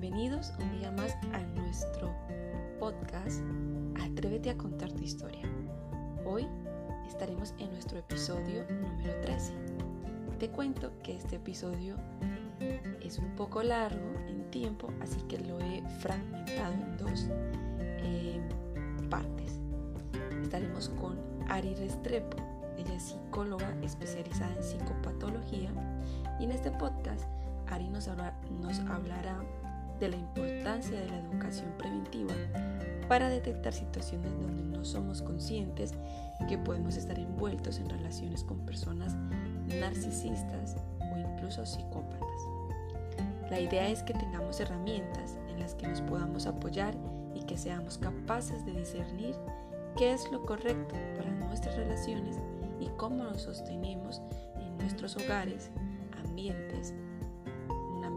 Bienvenidos un día más a nuestro podcast Atrévete a contar tu historia. Hoy estaremos en nuestro episodio número 13. Te cuento que este episodio es un poco largo en tiempo, así que lo he fragmentado en dos eh, partes. Estaremos con Ari Restrepo, ella es psicóloga especializada en psicopatología y en este podcast Ari nos, nos hablará de la importancia de la educación preventiva para detectar situaciones donde no somos conscientes que podemos estar envueltos en relaciones con personas narcisistas o incluso psicópatas. La idea es que tengamos herramientas en las que nos podamos apoyar y que seamos capaces de discernir qué es lo correcto para nuestras relaciones y cómo nos sostenemos en nuestros hogares, ambientes,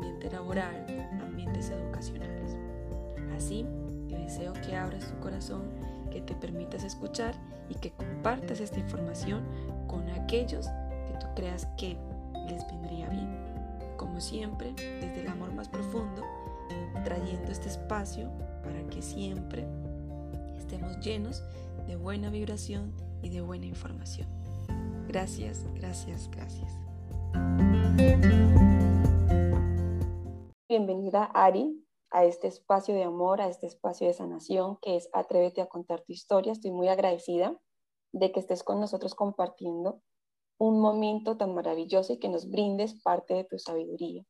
ambiente laboral, ambientes educacionales. Así, deseo que abras tu corazón, que te permitas escuchar y que compartas esta información con aquellos que tú creas que les vendría bien. Como siempre, desde el amor más profundo, trayendo este espacio para que siempre estemos llenos de buena vibración y de buena información. Gracias, gracias, gracias. Ari a este espacio de amor, a este espacio de sanación que es Atrévete a contar tu historia. Estoy muy agradecida de que estés con nosotros compartiendo un momento tan maravilloso y que nos brindes parte de tu sabiduría.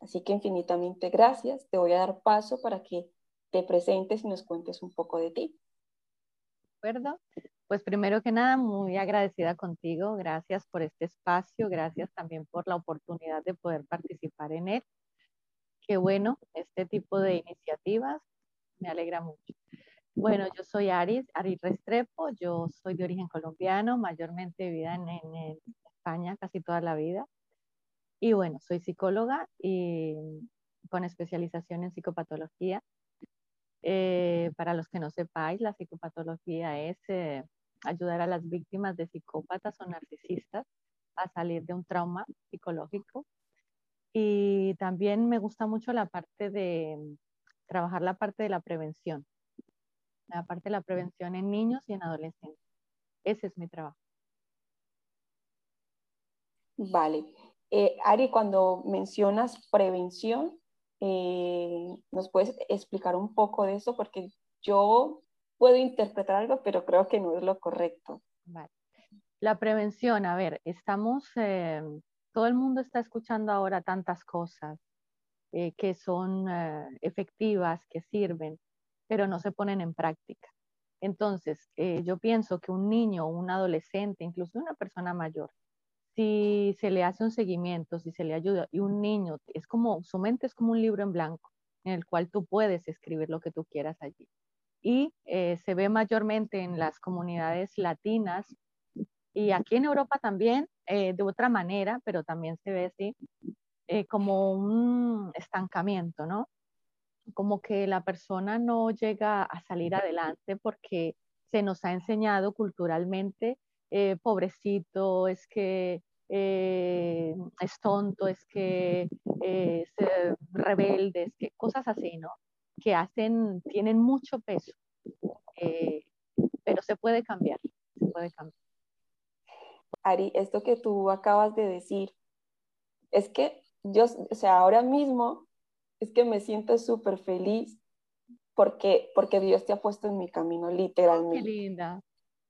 Así que infinitamente gracias. Te voy a dar paso para que te presentes y nos cuentes un poco de ti. ¿De acuerdo? Pues primero que nada, muy agradecida contigo. Gracias por este espacio. Gracias también por la oportunidad de poder participar en él. Qué bueno, este tipo de iniciativas me alegra mucho. Bueno, yo soy Aris, Aris Restrepo, yo soy de origen colombiano, mayormente vivida en, España casi toda la vida. Y bueno, soy psicóloga y con especialización en psicopatología. Eh, para los que no sepáis, la psicopatología es eh, ayudar a las víctimas de psicópatas o narcisistas a salir de un trauma psicológico y también me gusta mucho la parte de mm, trabajar la parte de la prevención, la parte de la prevención en niños y en adolescentes. Ese es mi trabajo. Vale. Eh, Ari, cuando mencionas prevención, eh, ¿nos puedes explicar un poco de eso? Porque yo puedo interpretar algo, pero creo que no es lo correcto. Vale. La prevención, a ver, estamos, eh, todo el mundo está escuchando ahora tantas cosas eh, que son eh, efectivas, que sirven, pero no se ponen en práctica. Entonces, eh, yo pienso que un niño, un adolescente, incluso una persona mayor, si se le hace un seguimiento, si se le ayuda, y un niño, es como, su mente es como un libro en blanco, en el cual tú puedes escribir lo que tú quieras allí. Y se ve mayormente en las comunidades latinas y aquí en Europa también, eh, de otra manera, pero también se ve así, eh, como un estancamiento, ¿no? Como que la persona no llega a salir adelante porque se nos ha enseñado culturalmente, eh, pobrecito, es que es tonto, es que es rebelde, es que cosas así, ¿no? Que hacen, tienen mucho peso, pero se puede cambiar, se puede cambiar. Ari, esto que tú acabas de decir, es que yo, o sea, ahora mismo es que me siento súper feliz porque, porque Dios te ha puesto en mi camino, literalmente. Qué linda.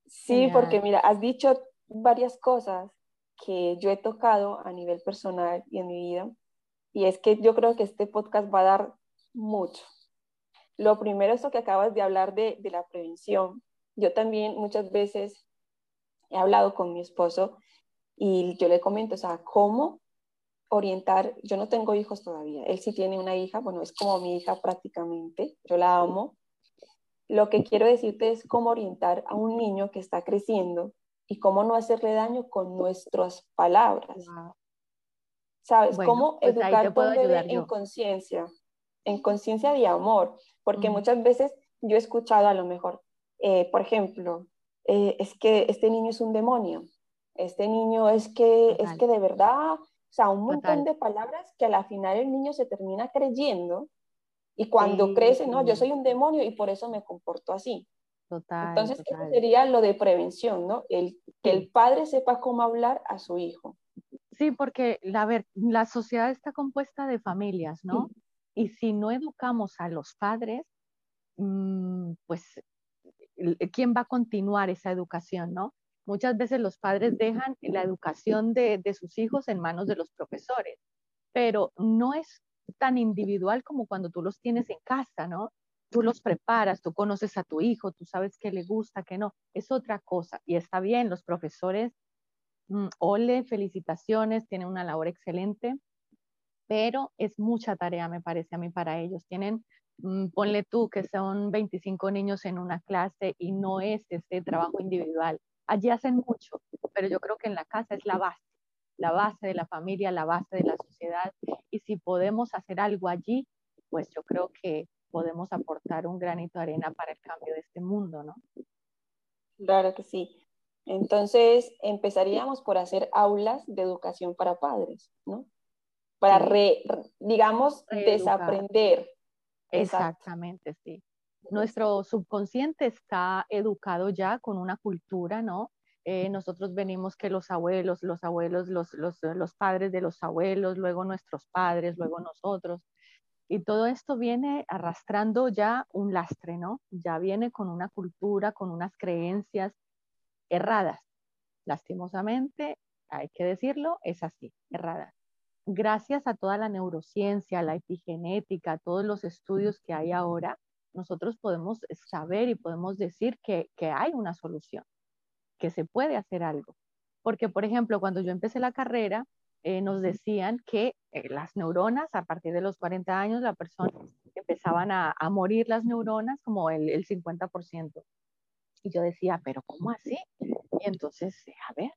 Sí, porque mira, has dicho varias cosas que yo he tocado a nivel personal y en mi vida, y es que yo creo que este podcast va a dar mucho. Lo primero es lo que acabas de hablar de, de la prevención. Yo también muchas veces he hablado con mi esposo y yo le comento, o sea, cómo orientar, yo no tengo hijos todavía, él sí tiene una hija, bueno, es como mi hija prácticamente, yo la amo. Lo que quiero decirte es cómo orientar a un niño que está creciendo y cómo no hacerle daño con nuestras palabras. ¿Sabes? cómo pues educar a un bebé en conciencia, en conciencia de amor, porque muchas veces yo he escuchado a lo mejor, eh, por ejemplo, eh, es que este niño es un demonio, este niño es que, es que de verdad, o sea, un montón de palabras que a la final el niño se termina creyendo Y cuando crece, no, yo soy un demonio y por eso me comporto así. Total. Entonces, eso sería lo de prevención, ¿no? El, que el padre sepa cómo hablar a su hijo. Sí, porque la, ver, la sociedad está compuesta de familias, ¿no? Y si no educamos a los padres, mm, pues, ¿quién va a continuar esa educación, no? Muchas veces los padres dejan la educación de, de sus hijos en manos de los profesores, pero no es tan individual como cuando tú los tienes en casa, ¿no? Tú los preparas, tú conoces a tu hijo, tú sabes qué le gusta, qué no, es otra cosa. Y está bien, los profesores, mm, ole, felicitaciones, tienen una labor excelente, pero es mucha tarea, me parece a mí, para ellos. Tienen, ponle tú que son 25 niños en una clase y no es ese trabajo individual. Allí hacen mucho, pero yo creo que en la casa es la base la base de la familia, la base de la sociedad. Y si podemos hacer algo allí, pues yo creo que podemos aportar un granito de arena para el cambio de este mundo, ¿no? Claro que sí. Entonces, empezaríamos por hacer aulas de educación para padres, ¿no? Para, digamos, desaprender. Exactamente, sí. Nuestro subconsciente está educado ya con una cultura, ¿no? Eh, nosotros venimos que los abuelos, los abuelos, los, los, los, padres de los abuelos, luego nuestros padres, luego nosotros. Y todo esto viene arrastrando ya un lastre, ¿no? Ya viene con una cultura, con unas creencias erradas. Lastimosamente, hay que decirlo, es así, erradas. Gracias a toda la neurociencia, la epigenética, todos los estudios que hay ahora, nosotros podemos saber y podemos decir que, que hay una solución que se puede hacer algo. Porque, por ejemplo, cuando yo empecé la carrera, eh, nos decían que eh, las neuronas, a partir de los 40 años, la persona empezaban a, morir las neuronas como el, el 50%. Y yo decía, pero ¿cómo así? Y entonces, a ver,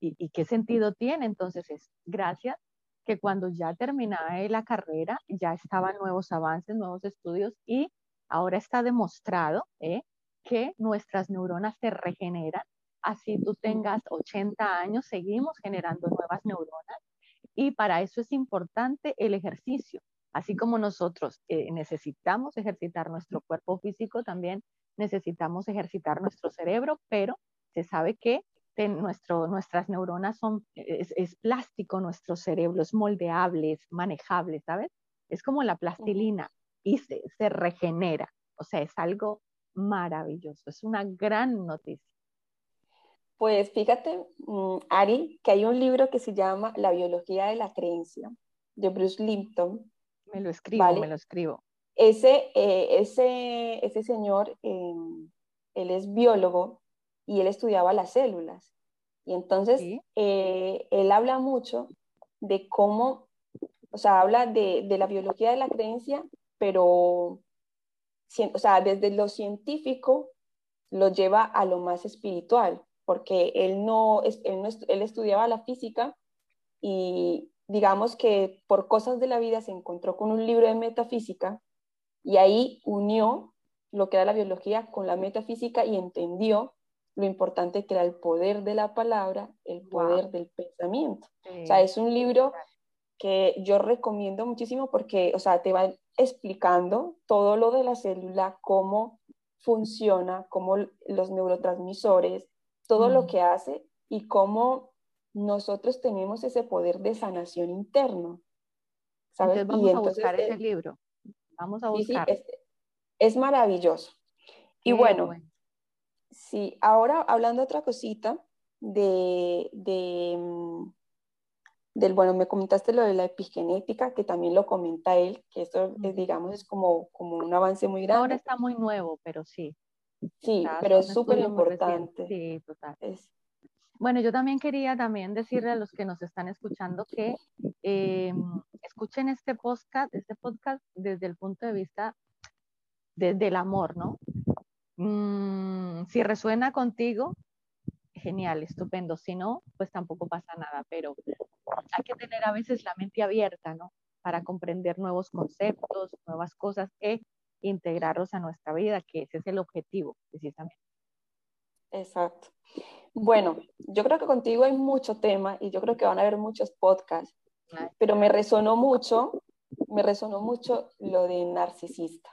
¿y, ¿y, qué sentido tiene? Entonces es gracias que cuando ya terminé la carrera, ya estaban nuevos avances, nuevos estudios y ahora está demostrado ¿eh? que nuestras neuronas se regeneran así tú tengas 80 años, seguimos generando nuevas neuronas y para eso es importante el ejercicio. Así como nosotros eh, necesitamos ejercitar nuestro cuerpo físico, también necesitamos ejercitar nuestro cerebro, pero se sabe que nuestro, nuestras neuronas son, es, plástico nuestro cerebro, es moldeable, es manejable, ¿sabes? Es como la plastilina y se, se regenera. O sea, es algo maravilloso, es una gran noticia. Pues fíjate, mm, Ari, que hay un libro que se llama La biología de la creencia, de Bruce Limpton. Me lo escribo, me lo escribo. Ese, eh, ese, ese señor, em, él es biólogo y él estudiaba las células. Y entonces eh, él habla mucho de cómo, o sea, habla de, de la biología de la creencia, pero, o sea, desde lo científico lo lleva a lo más espiritual porque él no, él, estudiaba la física y digamos que por cosas de la vida se encontró con un libro de metafísica y ahí unió lo que era la biología con la metafísica y entendió lo importante que era el poder de la palabra, el poder del pensamiento. O sea, es un libro que yo recomiendo muchísimo porque, o sea, te va explicando todo lo de la célula, cómo funciona, cómo los neurotransmisores, todo lo que hace y cómo nosotros tenemos ese poder de sanación interno. ¿sabes? vamos a buscar ese libro. Vamos a buscar. Sí, es, maravilloso. y bueno, sí, ahora hablando otra cosita de, de, mm, del, bueno, me comentaste lo de la epigenética, que también lo comenta él, que esto, es, digamos, es como, como un avance muy grande. Ahora está muy nuevo, pero sí. Sí, pero es súper importante. Sí, total. Bueno, yo también quería también decirle a los que nos están escuchando que em, escuchen este podcast, este podcast desde el punto de vista del amor, ¿no? Mm, si resuena contigo, genial, estupendo. Si no, pues tampoco pasa nada, pero hay que tener a veces la mente abierta, ¿no? Para comprender nuevos conceptos, nuevas cosas que integrarlos a nuestra vida, que ese es el objetivo precisamente. Exacto. Bueno, yo creo que contigo hay mucho tema y yo creo que van a haber muchos podcasts, pero me resonó mucho, me resonó mucho lo de narcisista.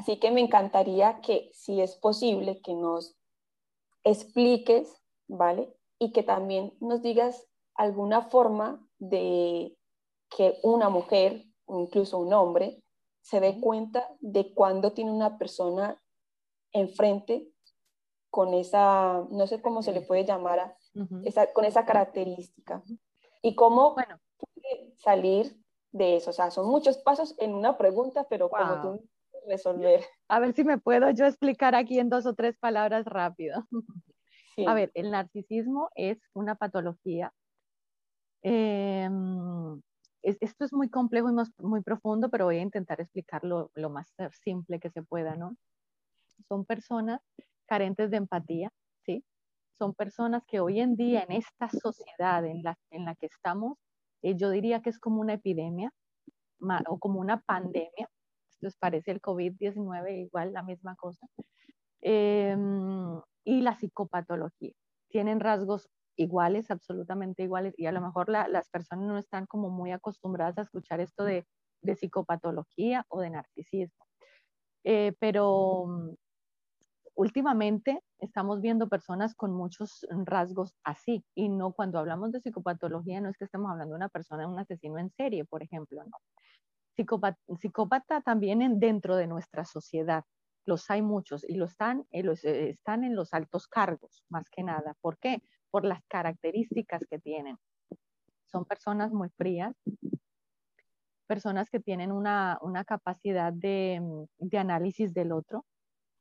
Así que me encantaría que, si es posible, que nos expliques, ¿vale? Y que también nos digas alguna forma de que una mujer o incluso un hombre se dé cuenta de cuando tiene una persona enfrente con esa, no sé cómo se le puede llamar, a, esa, con esa característica. Y cómo bueno. salir de eso. O sea, son muchos pasos en una pregunta, pero como tú resolver. A ver si me puedo yo explicar aquí en dos o tres palabras rápido. A ver, el narcisismo es una patología. Em, esto es muy complejo y muy profundo, pero voy a intentar explicarlo lo más simple que se pueda, ¿no? Son personas carentes de empatía, ¿sí? Son personas que hoy en día en esta sociedad en la, en la que estamos, eh, yo diría que es como una epidemia o como una pandemia. Es, parece el COVID-19, igual la misma cosa. Em, y la psicopatología. Tienen rasgos iguales, absolutamente iguales, y a lo mejor las personas no están como muy acostumbradas a escuchar esto de, de psicopatología o de narcisismo. Eh, pero últimamente estamos viendo personas con muchos rasgos así y no cuando hablamos de psicopatología no es que estemos hablando de una persona, un asesino en serie, por ejemplo, no. Psicópata, también en, dentro de nuestra sociedad. Los hay muchos y lo están, eh, eh, están en los altos cargos, más que nada. ¿Por qué? Por las características que tienen. Son personas muy frías, personas que tienen una, una capacidad de, de análisis del otro,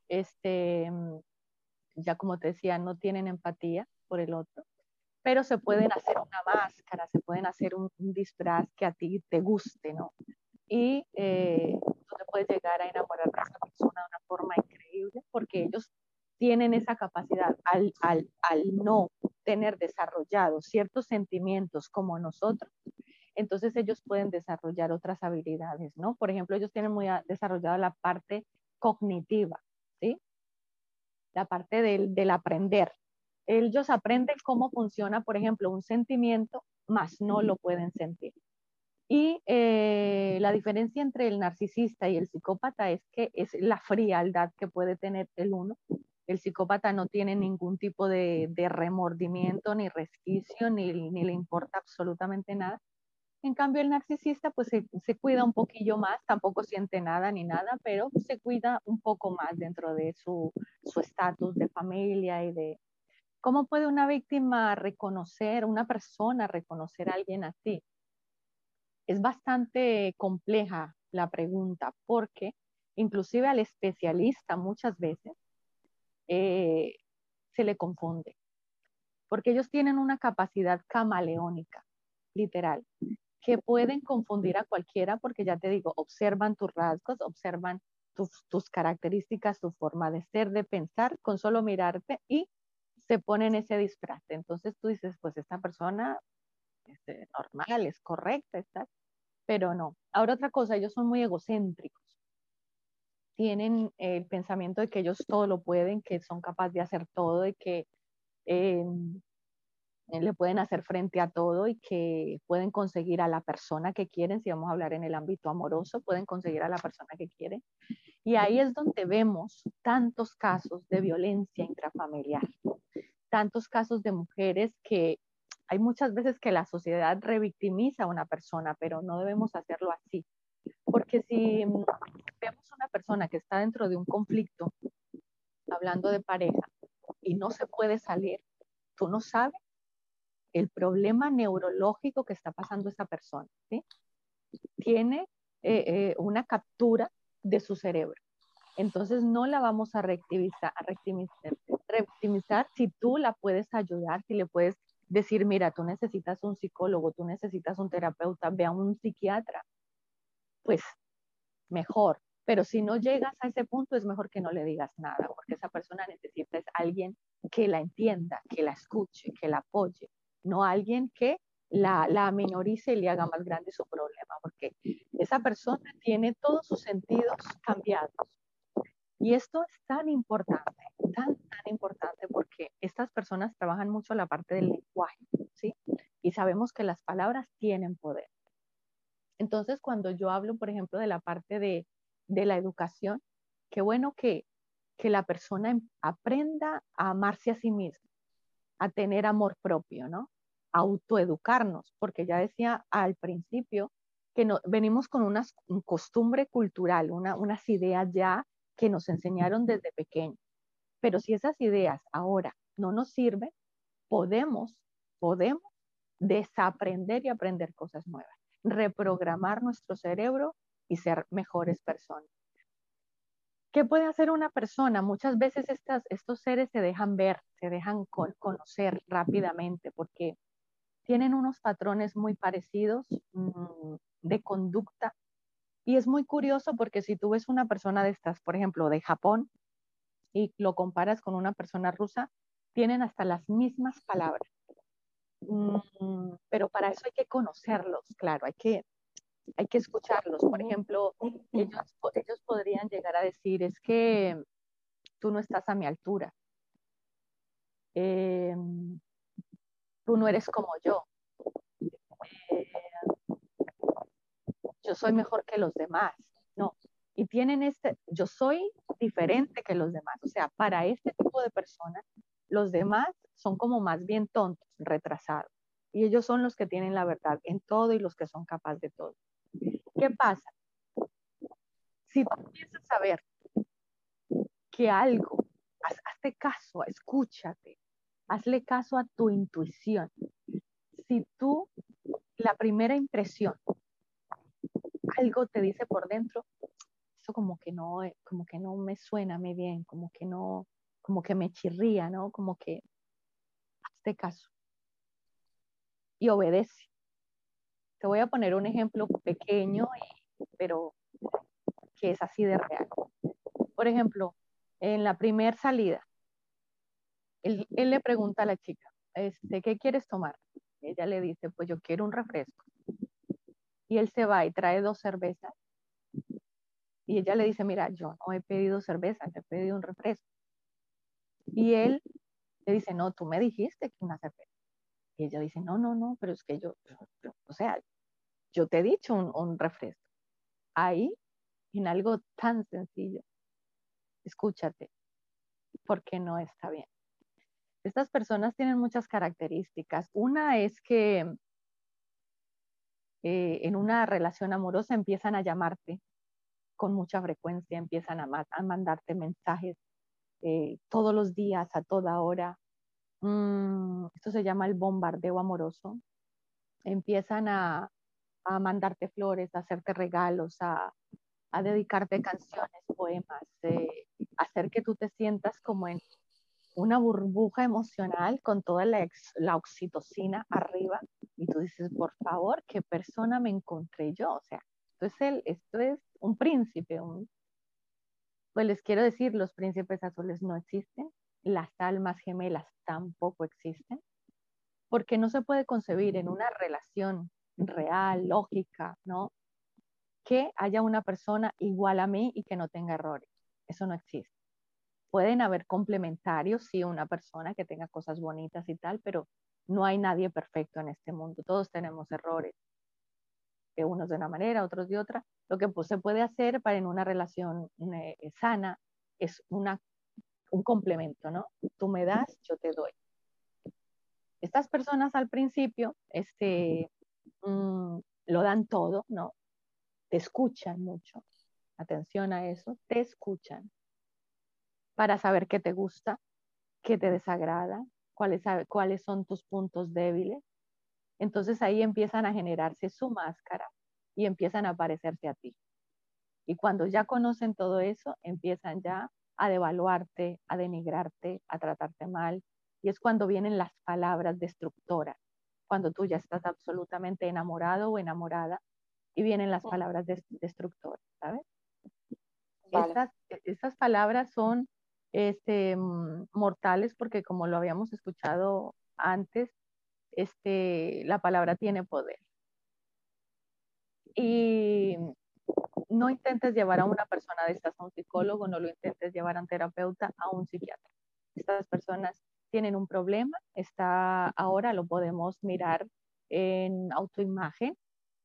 este, ya como te decía, no tienen empatía por el otro, pero se pueden hacer una máscara, se pueden hacer un, disfraz que a ti te guste, ¿no? Y eh, tú te puedes llegar a enamorar de esa persona de una forma increíble porque ellos tienen esa capacidad al, al, al no tener desarrollados ciertos sentimientos como nosotros, entonces ellos pueden desarrollar otras habilidades, ¿no? Por ejemplo, ellos tienen muy desarrollada la parte cognitiva, ¿sí? La parte del, del aprender. Ellos aprenden cómo funciona, por ejemplo, un sentimiento, más no lo pueden sentir. Y eh, la diferencia entre el narcisista y el psicópata es que es la frialdad que puede tener el uno. El psicópata no tiene ningún tipo de, remordimiento, ni resquicio, ni, ni, le importa absolutamente nada. En cambio, el narcisista pues se, cuida un poquillo más, tampoco siente nada ni nada, pero se cuida un poco más dentro de su estatus de familia y de... ¿Cómo puede una víctima reconocer, una persona reconocer a alguien así? Es bastante compleja la pregunta porque inclusive al especialista muchas veces eh, se le confunde, porque ellos tienen una capacidad camaleónica, literal que pueden confundir a cualquiera porque ya te digo, observan tus rasgos, observan tus, características, tu forma de ser, de pensar, con solo mirarte y se ponen ese disfraz. Entonces tú dices, pues esta persona es este, normal, es correcta, está, pero no. Ahora otra cosa, ellos son muy egocéntricos. Tienen el pensamiento de que ellos todo lo pueden, que son capaces de hacer todo y que eh, le pueden hacer frente a todo y que pueden conseguir a la persona que quieren, si vamos a hablar en el ámbito amoroso, pueden conseguir a la persona que quieren. Y ahí es donde vemos tantos casos de violencia intrafamiliar, tantos casos de mujeres que hay muchas veces que la sociedad revictimiza a una persona, pero no debemos hacerlo así. Porque si vemos una persona que está dentro de un conflicto, hablando de pareja, y no se puede salir, tú no sabes el problema neurológico que está pasando esa persona. Tiene eh, eh, una captura de su cerebro. Entonces no la vamos a reactivizar, a si tú la puedes ayudar, si le puedes decir, mira, tú necesitas un psicólogo, tú necesitas un terapeuta, ve a un psiquiatra, pues mejor. Pero si no llegas a ese punto, es mejor que no le digas nada, porque esa persona necesita es alguien que la entienda, que la escuche, que la apoye, no alguien que la, la minorice y le haga más grande su problema, porque esa persona tiene todos sus sentidos cambiados. Y esto es tan importante, tan, tan importante, porque estas personas trabajan mucho la parte del lenguaje, ¿sí? Y sabemos que las palabras tienen poder. Entonces, cuando yo hablo, por ejemplo, de la parte de, de la educación, qué bueno que, que la persona em, aprenda a amarse a sí misma, a tener amor propio, ¿no? autoeducarnos, porque ya decía al principio que venimos con una costumbre cultural, una, unas ideas ya que nos enseñaron desde pequeño. Pero si esas ideas ahora no nos sirven, podemos, podemos desaprender y aprender cosas nuevas, reprogramar nuestro cerebro y ser mejores personas. ¿Qué puede hacer una persona? Muchas veces estas, estos seres se dejan ver, se dejan conocer rápidamente porque tienen unos patrones muy parecidos mm, de conducta. Y es muy curioso porque si tú ves una persona de estas, por ejemplo, de Japón, y lo comparas con una persona rusa, tienen hasta las mismas palabras. Mm, pero para eso hay que conocerlos, claro, hay que, hay que escucharlos. Por ejemplo, ellos, ellos podrían llegar a decir, es que tú no estás a mi altura. Eh, tú no eres como yo. Eh, yo soy mejor que los demás. No. Y tienen este, yo soy diferente que los demás. O sea, para este tipo de personas, los demás son como más bien tontos, retrasados. Y ellos son los que tienen la verdad en todo y los que son capaces de todo. ¿Qué pasa? Si tú empiezas a ver que algo, hazte caso, escúchate, hazle caso a tu intuición. Si tú, la primera impresión, algo te dice por dentro, eso como que no, como que no me suena muy bien, como que no, como que me chirría, ¿no? Como que hazte caso y obedece. Te voy a poner un ejemplo pequeño, pero que es así de real. Por ejemplo, en la primera salida, él, le pregunta a la chica, este, ¿qué quieres tomar? Ella le dice, pues yo quiero un refresco. Y él se va y trae dos cervezas. Y ella le dice, mira, yo no he pedido cerveza, he pedido un refresco. Y él le dice, no, tú me dijiste que una cerveza. Y ella dice, no, no, no, pero es que yo, o sea, yo te he dicho un, un refresco. Ahí, en algo tan sencillo, escúchate, porque no está bien. Estas personas tienen muchas características. Una es que eh, en una relación amorosa empiezan a llamarte con mucha frecuencia, empiezan a, mandarte mensajes eh, todos los días, a toda hora. Mm, esto se llama el bombardeo amoroso. Empiezan a, mandarte flores, a hacerte regalos, a, dedicarte canciones, poemas, eh, hacer que tú te sientas como en una burbuja emocional con toda la, la, oxitocina arriba y tú dices, por favor, ¿qué persona me encontré yo? O sea, esto es, el, esto es un príncipe. Pues les quiero decir, los príncipes azules no existen, las almas gemelas tampoco existen, porque no se puede concebir en una relación real, lógica, ¿no? Que haya una persona igual a mí y que no tenga errores. Eso no existe pueden haber complementarios, sí, una persona que tenga cosas bonitas y tal, pero no hay nadie perfecto en este mundo. Todos tenemos errores, que unos de una manera, otros de otra. Lo que pues, se puede hacer para en una relación eh, sana es un complemento, ¿no? Tú me das, yo te doy. Estas personas al principio este, mm, lo dan todo, ¿no? Te escuchan mucho. Atención a eso, te escuchan para saber qué te gusta, qué te desagrada, cuáles, cuáles son tus puntos débiles. Entonces ahí empiezan a generarse su máscara y empiezan a parecerse a ti. Y cuando ya conocen todo eso, empiezan ya a devaluarte, a denigrarte, a tratarte mal. Y es cuando vienen las palabras destructoras, cuando tú ya estás absolutamente enamorado o enamorada y vienen las palabras destructoras, ¿sabes? Estas, estas palabras son este, mm, mortales, porque como lo habíamos escuchado antes, este, la palabra tiene poder. Y no intentes llevar a una persona de estas a un psicólogo, no lo intentes llevar a un terapeuta, a un psiquiatra. Estas personas tienen un problema, está ahora lo podemos mirar en autoimagen.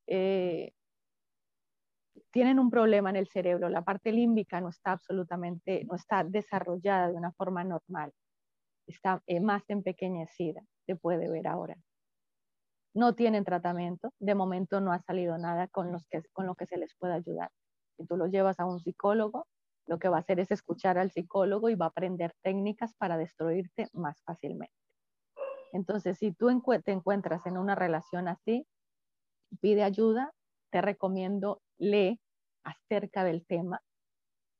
Eh, tienen un problema en el cerebro, la parte límbica no está absolutamente, no está desarrollada de una forma normal, está eh, más empequeñecida, se puede ver ahora. No tienen tratamiento, de momento no ha salido nada con, los que, con lo que se les pueda ayudar. Si tú los llevas a un psicólogo, lo que va a hacer es escuchar al psicólogo y va a aprender técnicas para destruirte más fácilmente. Entonces, si tú te encuentras en una relación así, pide ayuda, te recomiendo lee acerca del tema,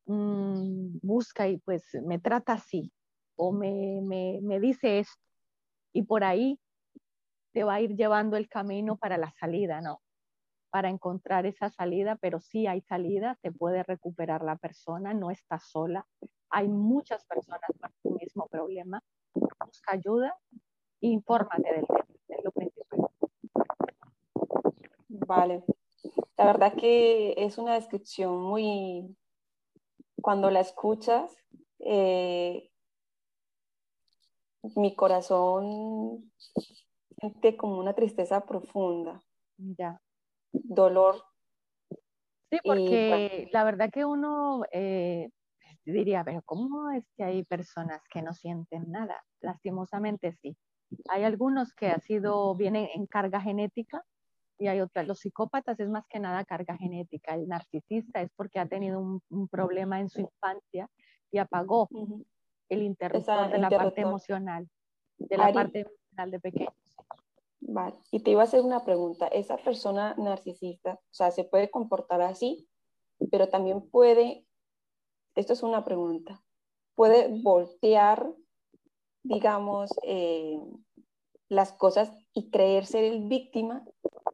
mm, busca y pues me trata así o me, me, me dice esto y por ahí te va a ir llevando el camino para la salida, ¿no? Para encontrar esa salida, pero sí hay salida, te puede recuperar la persona, no está sola. Hay muchas personas con tu mismo problema. Busca ayuda, infórmate del tema, es lo principal. Vale. La verdad que es una descripción muy, cuando la escuchas, eh, mi corazón siente como una tristeza profunda. Ya. Dolor. Sí, porque la verdad que uno eh, diría, pero ¿cómo es que hay personas que no sienten nada? Lastimosamente sí. Hay algunos que ha sido, vienen en carga genética y hay otras. Los psicópatas es más que nada carga genética. El narcisista es porque ha tenido un, problema en su infancia y apagó el interruptor de la parte emocional, de la parte emocional de pequeños. Vale. Y te iba a hacer una pregunta. Esa persona narcisista, o sea, se puede comportar así, pero también puede, esto es una pregunta, puede voltear, digamos, eh, las cosas y creer ser el víctima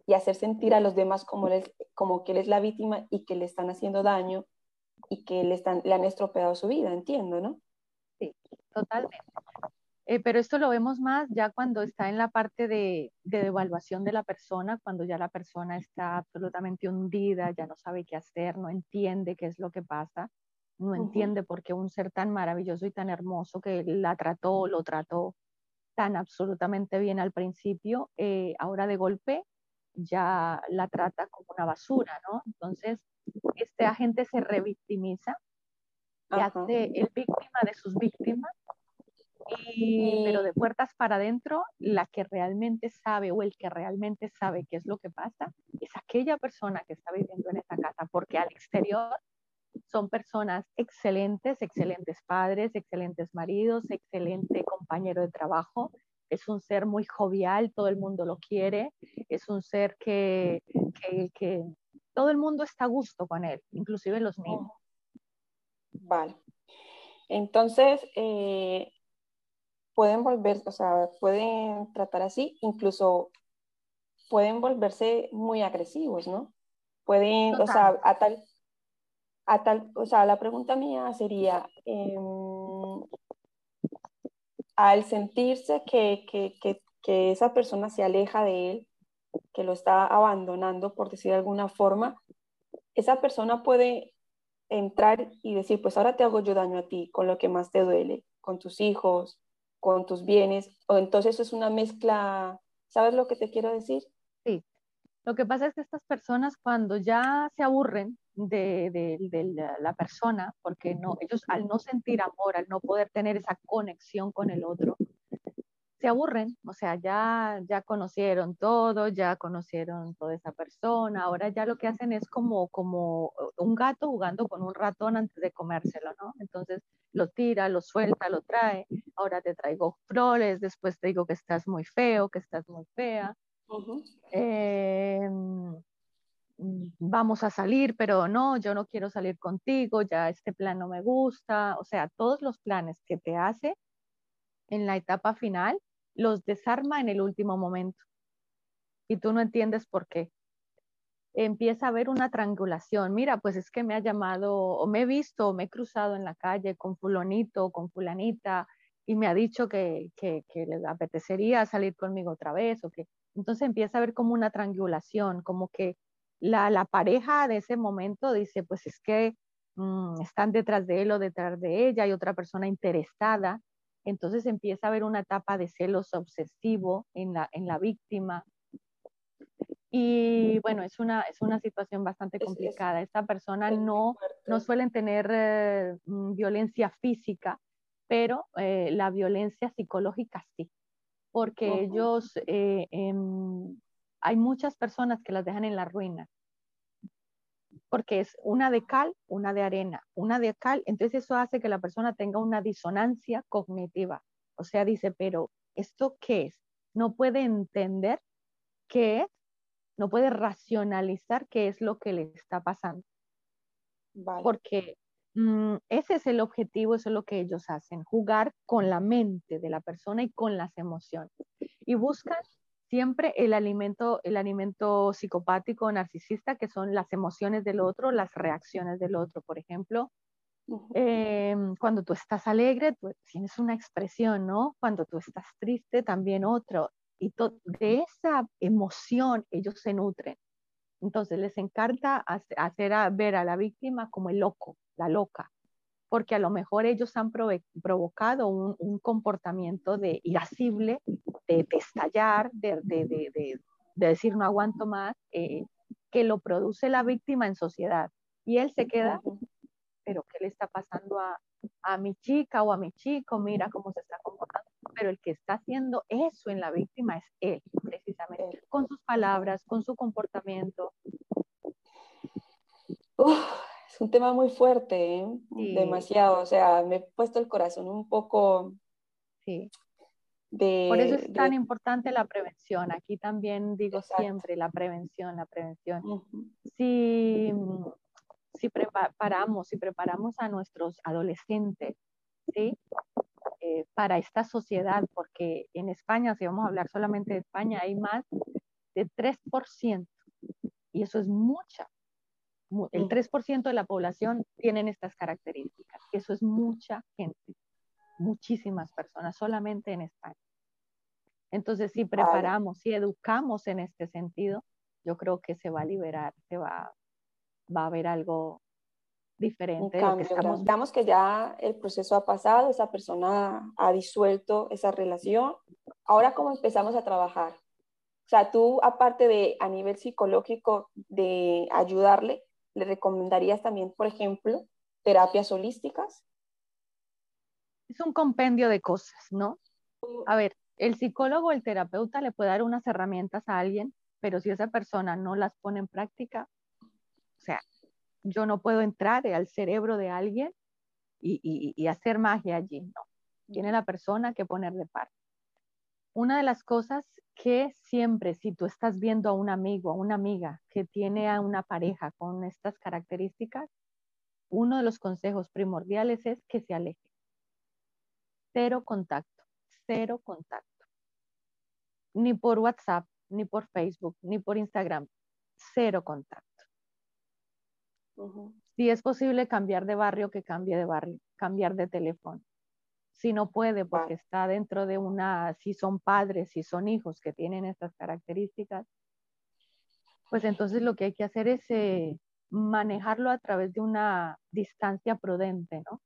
y hacer sentir a los demás como, como que él es la víctima y que le están haciendo daño y que le, están, le han estropeado su vida, entiendo, ¿no? Sí, totalmente. Eh, pero esto lo vemos más ya cuando está en la parte de, de devaluación de la persona, cuando ya la persona está absolutamente hundida, ya no sabe qué hacer, no entiende qué es lo que pasa, no entiende por qué un ser tan maravilloso y tan hermoso que la trató, lo trató tan absolutamente bien al principio, eh, ahora de golpe ya la trata como una basura, ¿no? Entonces, este agente se revictimiza y hace el víctima de sus víctimas, pero de puertas para adentro, la que realmente sabe o el que realmente sabe qué es lo que pasa es aquella persona que está viviendo en esa casa, porque al exterior son personas excelentes, excelentes padres, excelentes maridos, excelente compañero de trabajo. Es un ser muy jovial, todo el mundo lo quiere. Es un ser que, que, todo el mundo está a gusto con él, inclusive los niños. Vale. Entonces, eh, pueden volver, o sea, pueden tratar así, incluso pueden volverse muy agresivos, ¿no? Pueden, o sea, a tal, a tal, o sea, la pregunta mía sería, em, al sentirse que, que, que, que, esa persona se aleja de él, que lo está abandonando, por decir de alguna forma, esa persona puede entrar y decir, pues ahora te hago yo daño a ti, con lo que más te duele, con tus hijos, con tus bienes, o entonces es una mezcla, ¿sabes lo que te quiero decir? Sí. Lo que pasa es que estas personas cuando ya se aburren de, la persona, porque no, ellos al no sentir amor, al no poder tener esa conexión con el otro, se aburren, o sea, ya, ya conocieron todo, ya conocieron toda esa persona, ahora ya lo que hacen es como, como un gato jugando con un ratón antes de comérselo, ¿no? Entonces lo tira, lo suelta, lo trae, ahora te traigo flores, después te digo que estás muy feo, que estás muy fea. Vamos a salir, pero no, yo no quiero salir contigo, ya este plan no me gusta, o sea, todos los planes que te hace en la etapa final los desarma en el último momento y tú no entiendes por qué. Empieza a haber una triangulación. Mira, pues es que me ha llamado o me he visto o me he cruzado en la calle con fulanito con fulanita y me ha dicho que, que, que le apetecería salir conmigo otra vez o que entonces empieza a haber como una triangulación, como que la, pareja de ese momento dice, pues es que mm, están detrás de él o detrás de ella, hay otra persona interesada, entonces empieza a haber una etapa de celos obsesivo en la, en la víctima. Y bueno, es una, es una situación bastante complicada. Esta persona no, no suelen tener eh, mm, violencia física, pero eh, la violencia psicológica sí, porque ellos, eh, em, hay muchas personas que las dejan en la ruina, porque es una de cal, una de arena, una de cal, entonces eso hace que la persona tenga una disonancia cognitiva. O sea, dice, pero ¿esto qué es? No puede entender qué es no puede racionalizar qué es lo que le está pasando. Porque mm, ese es el objetivo, eso es lo que ellos hacen, jugar con la mente de la persona y con las emociones. Y buscan siempre el alimento, el alimento psicopático narcisista, que son las emociones del otro, las reacciones del otro. Por ejemplo, em, cuando tú estás alegre, tú tienes una expresión, ¿no? Cuando tú estás triste, también otro y de esa emoción ellos se nutren. Entonces les encanta hacer ver a la víctima como el loco, la loca, porque a lo mejor ellos han provocado un, comportamiento de irascible, de, estallar, de, decir no aguanto más, eh, que lo produce la víctima en sociedad. Y él se queda, pero ¿qué le está pasando a, a mi chica o a mi chico? Mira cómo se está comportando pero el que está haciendo eso en la víctima es él, precisamente, con sus palabras, con su comportamiento. Es un tema muy fuerte, ¿eh? demasiado, o sea, me he puesto el corazón un poco... Sí. Por eso es tan importante la prevención. Aquí también digo siempre la prevención, la prevención. Si, si preparamos, si preparamos a nuestros adolescentes, ¿sí? Eh, para esta sociedad, porque en España, si vamos a hablar solamente de España, hay más de 3%, y eso es mucha. El 3% de la población tienen estas características, eso es mucha gente, muchísimas personas, solamente en España. Entonces, si preparamos, si educamos en este sentido, yo creo que se va a liberar, se va, va a haber algo diferente. que estamos... Digamos que ya el proceso ha pasado, esa persona ha disuelto esa relación. Ahora, ¿cómo empezamos a trabajar? O sea, tú, aparte de a nivel psicológico, de ayudarle, ¿le recomendarías también, por ejemplo, terapias holísticas? Es un compendio de cosas, ¿no? A ver, el psicólogo, el terapeuta le puede dar unas herramientas a alguien, pero si esa persona no las pone en práctica, o sea, yo no puedo entrar al cerebro de alguien y, hacer magia allí, no. Tiene la persona que poner de parte. Una de las cosas que siempre, si tú estás viendo a un amigo, a una amiga que tiene a una pareja con estas características, uno de los consejos primordiales es que se aleje. Cero contacto, cero contacto. Ni por WhatsApp, ni por Facebook, ni por Instagram. Cero contacto. Si es posible cambiar de barrio, que cambie de barrio, cambiar de teléfono. Si no puede, porque está dentro de una, si son padres, si son hijos que tienen estas características, pues entonces lo que hay que hacer es eh, manejarlo a través de una distancia prudente, ¿no?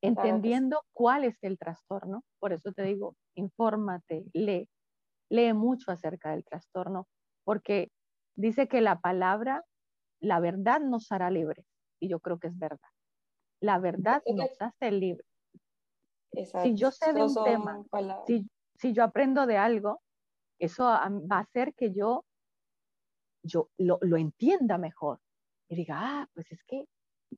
Entendiendo cuál es el trastorno. Por eso te digo, infórmate, lee, lee mucho acerca del trastorno, porque dice que la palabra la verdad nos hará libres. Y yo creo que es verdad. La verdad nos hace libres. Si yo sé de un tema, si, yo aprendo de algo, eso va a hacer que yo, yo lo, lo entienda mejor. Y diga, ah, pues es que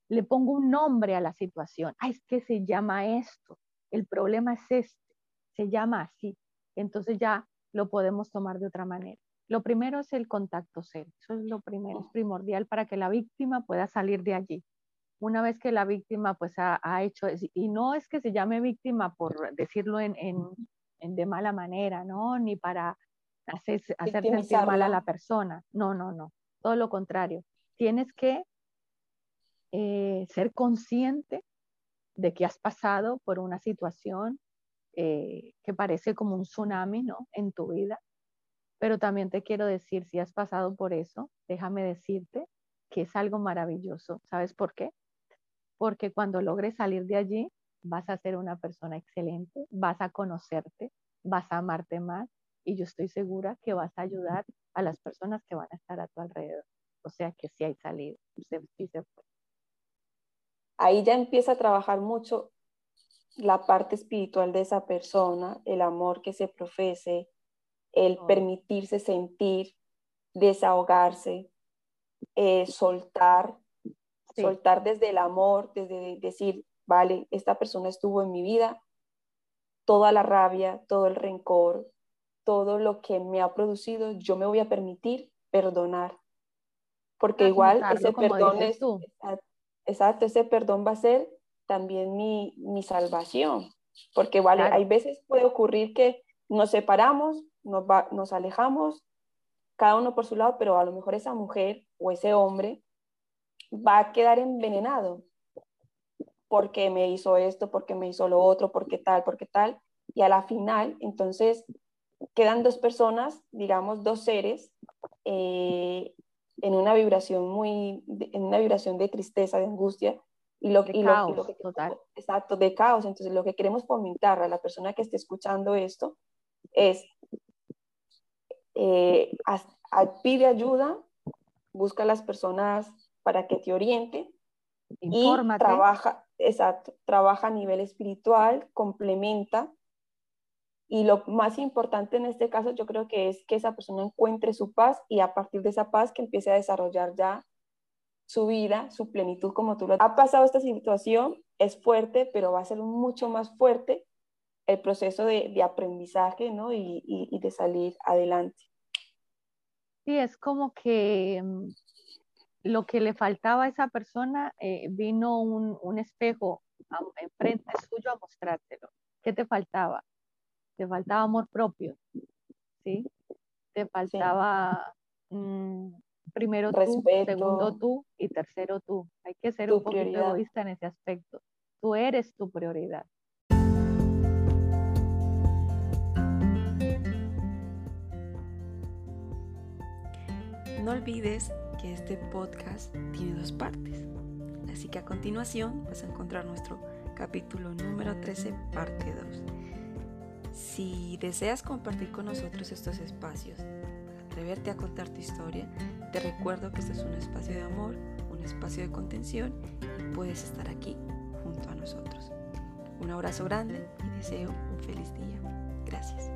le pongo un nombre a la situación. Ah, es que se llama esto. El problema es este. Se llama así. Entonces ya lo podemos tomar de otra manera. Lo primero es el contacto cero, eso es lo primero, es primordial para que la víctima pueda salir de allí. Una vez que la víctima pues ha, hecho, y no es que se llame víctima por decirlo en, de mala manera, ¿no? Ni para hacer, hacer sentir mal a la persona, no, no, no, todo lo contrario. Tienes que eh, ser consciente de que has pasado por una situación eh, que parece como un tsunami, ¿no? En tu vida pero también te quiero decir, si has pasado por eso, déjame decirte que es algo maravilloso. ¿Sabes por qué? Porque cuando logres salir de allí, vas a ser una persona excelente, vas a conocerte, vas a amarte más y yo estoy segura que vas a ayudar a las personas que van a estar a tu alrededor. O sea que sí hay salida, Ahí ya empieza a trabajar mucho la parte espiritual de esa persona, el amor que se profese, el oh. permitirse sentir, desahogarse, eh, soltar, soltar desde el amor, desde decir, vale, esta persona estuvo en mi vida, toda la rabia, todo el rencor, todo lo que me ha producido, yo me voy a permitir perdonar. Porque igual ese perdón es, exacto, ese perdón va a ser también mi, mi salvación. Porque vale, hay veces puede ocurrir que nos separamos, nos, nos alejamos, cada uno por su lado, pero a lo mejor esa mujer o ese hombre va a quedar envenenado porque me hizo esto, porque me hizo lo otro, porque tal, porque tal. Y a la final, entonces, quedan dos personas, digamos, dos seres, eh, en una vibración muy, en una vibración de tristeza, de angustia, y lo, y lo, que, total. Exacto, de caos. Entonces, lo que queremos fomentar a la persona que esté escuchando esto es, eh, pide ayuda, busca a las personas para que te oriente y trabaja, exacto, trabaja a nivel espiritual, complementa y lo más importante en este caso yo creo que es que esa persona encuentre su paz y a partir de esa paz que empiece a desarrollar ya su vida, su plenitud como tú lo ha pasado esta situación, es fuerte, pero va a ser mucho más fuerte el proceso de, de aprendizaje ¿no? y, y, de salir adelante. Sí, es como que mm, lo que le faltaba a esa persona, eh, vino un, un espejo enfrente suyo a mostrártelo. ¿Qué te faltaba? Te faltaba amor propio, ¿sí? Te faltaba mm, primero tú, segundo tú y tercero tú. Hay que ser un poquito egoísta en ese aspecto. Tú eres tu prioridad. No olvides que este podcast tiene dos partes. Así que a continuación vas a encontrar nuestro capítulo número 13, parte 2. Si deseas compartir con nosotros estos espacios, atreverte a contar tu historia, te recuerdo que este es un espacio de amor, un espacio de contención y puedes estar aquí junto a nosotros. Un abrazo grande y deseo un feliz día. Gracias.